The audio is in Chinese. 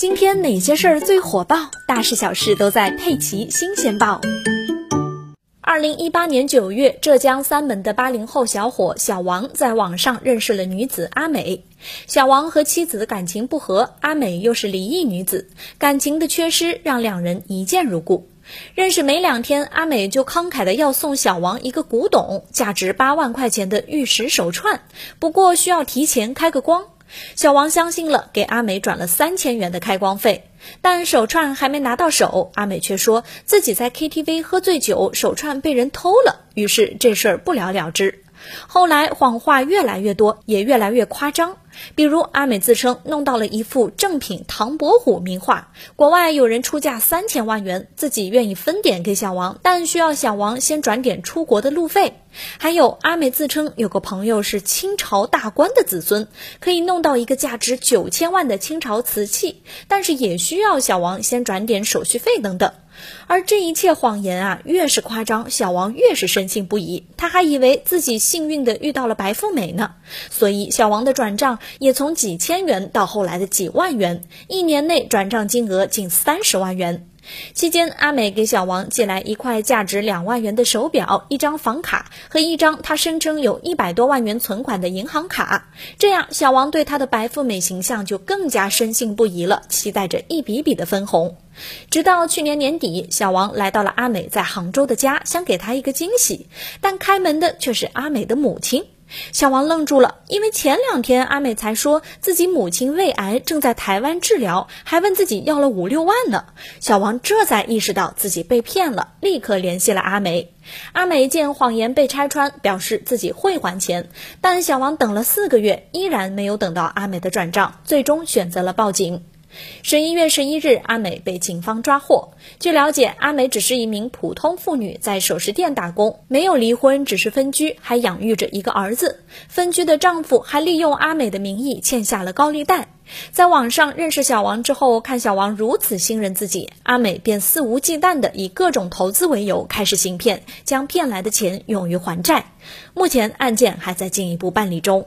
今天哪些事儿最火爆？大事小事都在《佩奇新鲜报》。二零一八年九月，浙江三门的八零后小伙小王在网上认识了女子阿美。小王和妻子的感情不和，阿美又是离异女子，感情的缺失让两人一见如故。认识没两天，阿美就慷慨的要送小王一个古董，价值八万块钱的玉石手串，不过需要提前开个光。小王相信了，给阿美转了三千元的开光费，但手串还没拿到手，阿美却说自己在 KTV 喝醉酒，手串被人偷了，于是这事儿不了了之。后来谎话越来越多，也越来越夸张。比如阿美自称弄到了一幅正品唐伯虎名画，国外有人出价三千万元，自己愿意分点给小王，但需要小王先转点出国的路费。还有阿美自称有个朋友是清朝大官的子孙，可以弄到一个价值九千万的清朝瓷器，但是也需要小王先转点手续费等等。而这一切谎言啊，越是夸张，小王越是深信不疑。他还以为自己幸运的遇到了白富美呢，所以小王的转账也从几千元到后来的几万元，一年内转账金额近三十万元。期间，阿美给小王寄来一块价值两万元的手表、一张房卡和一张他声称有一百多万元存款的银行卡。这样，小王对他的白富美形象就更加深信不疑了，期待着一笔笔的分红。直到去年年底，小王来到了阿美在杭州的家，想给她一个惊喜，但开门的却是阿美的母亲。小王愣住了，因为前两天阿美才说自己母亲胃癌正在台湾治疗，还问自己要了五六万呢。小王这才意识到自己被骗了，立刻联系了阿美。阿美见谎言被拆穿，表示自己会还钱，但小王等了四个月，依然没有等到阿美的转账，最终选择了报警。十一月十一日，阿美被警方抓获。据了解，阿美只是一名普通妇女，在首饰店打工，没有离婚，只是分居，还养育着一个儿子。分居的丈夫还利用阿美的名义欠下了高利贷。在网上认识小王之后，看小王如此信任自己，阿美便肆无忌惮地以各种投资为由开始行骗，将骗来的钱用于还债。目前案件还在进一步办理中。